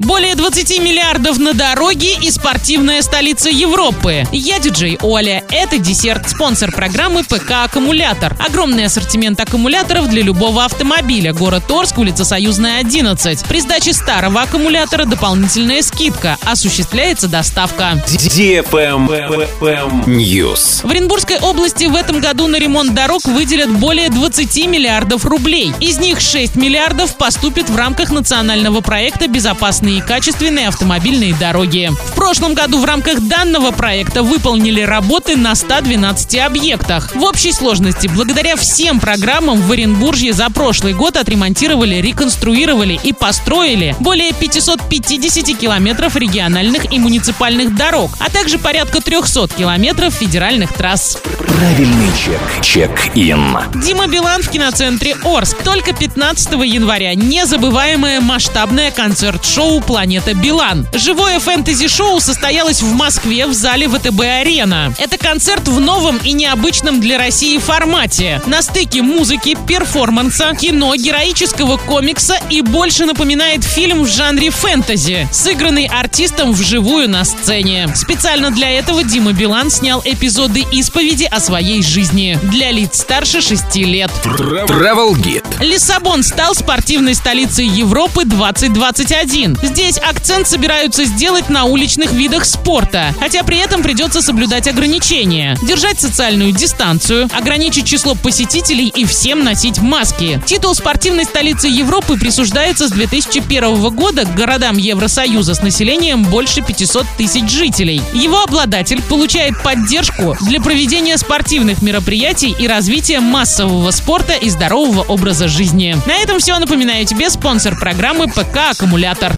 Более 20 миллиардов на дороге и спортивная столица Европы. Я диджей Оля. Это десерт, спонсор программы ПК «Аккумулятор». Огромный ассортимент аккумуляторов для любого автомобиля. Город Торск, улица Союзная, 11. При сдаче старого аккумулятора дополнительная скидка. Осуществляется доставка. News. В Оренбургской области в этом году на ремонт дорог выделят более 20 миллиардов рублей. Из них 6 миллиардов поступит в рамках национального проекта «Безопасные и качественные автомобильные дороги». В прошлом году в рамках данного проекта выполнили работы на 112 объектах. В общей сложности, благодаря всем программам в Оренбурге за прошлый год отремонтировали, реконструировали и построили более 550 километров региональных и муниципальных дорог, а также порядка 300 километров федеральных трасс. Правильный чек. Чек-ин. Дима Билан в киноцентре Орск. Только 15 января незабываемое масштабное концерт-шоу «Планета Билан». Живое фэнтези-шоу состоялось в Москве в зале ВТБ-арена. Это концерт в новом и необычном для России формате. На стыке музыки, перформанса, кино, героического комикса и больше напоминает фильм в жанре фэнтези, сыгранный артистом вживую на сцене. Специально для этого Дима Билан снял эпизоды исповеди о своей жизни для лиц старше 6 лет. Travel Guide. Лиссабон стал спортивной столицей Европы 2021. Здесь акцент собираются сделать на уличных видах спорта, хотя при этом придется соблюдать ограничения, держать социальную дистанцию, ограничить число посетителей и всем носить маски. Титул спортивной столицы Европы присуждается с 2001 года городам Евросоюза с населением больше 500 тысяч жителей. Его обладатель получает поддержку для проведения спортивных мероприятий и развития массового спорта и здорового образа жизни. На этом все. Напоминаю тебе спонсор программы ПК «Аккумулятор».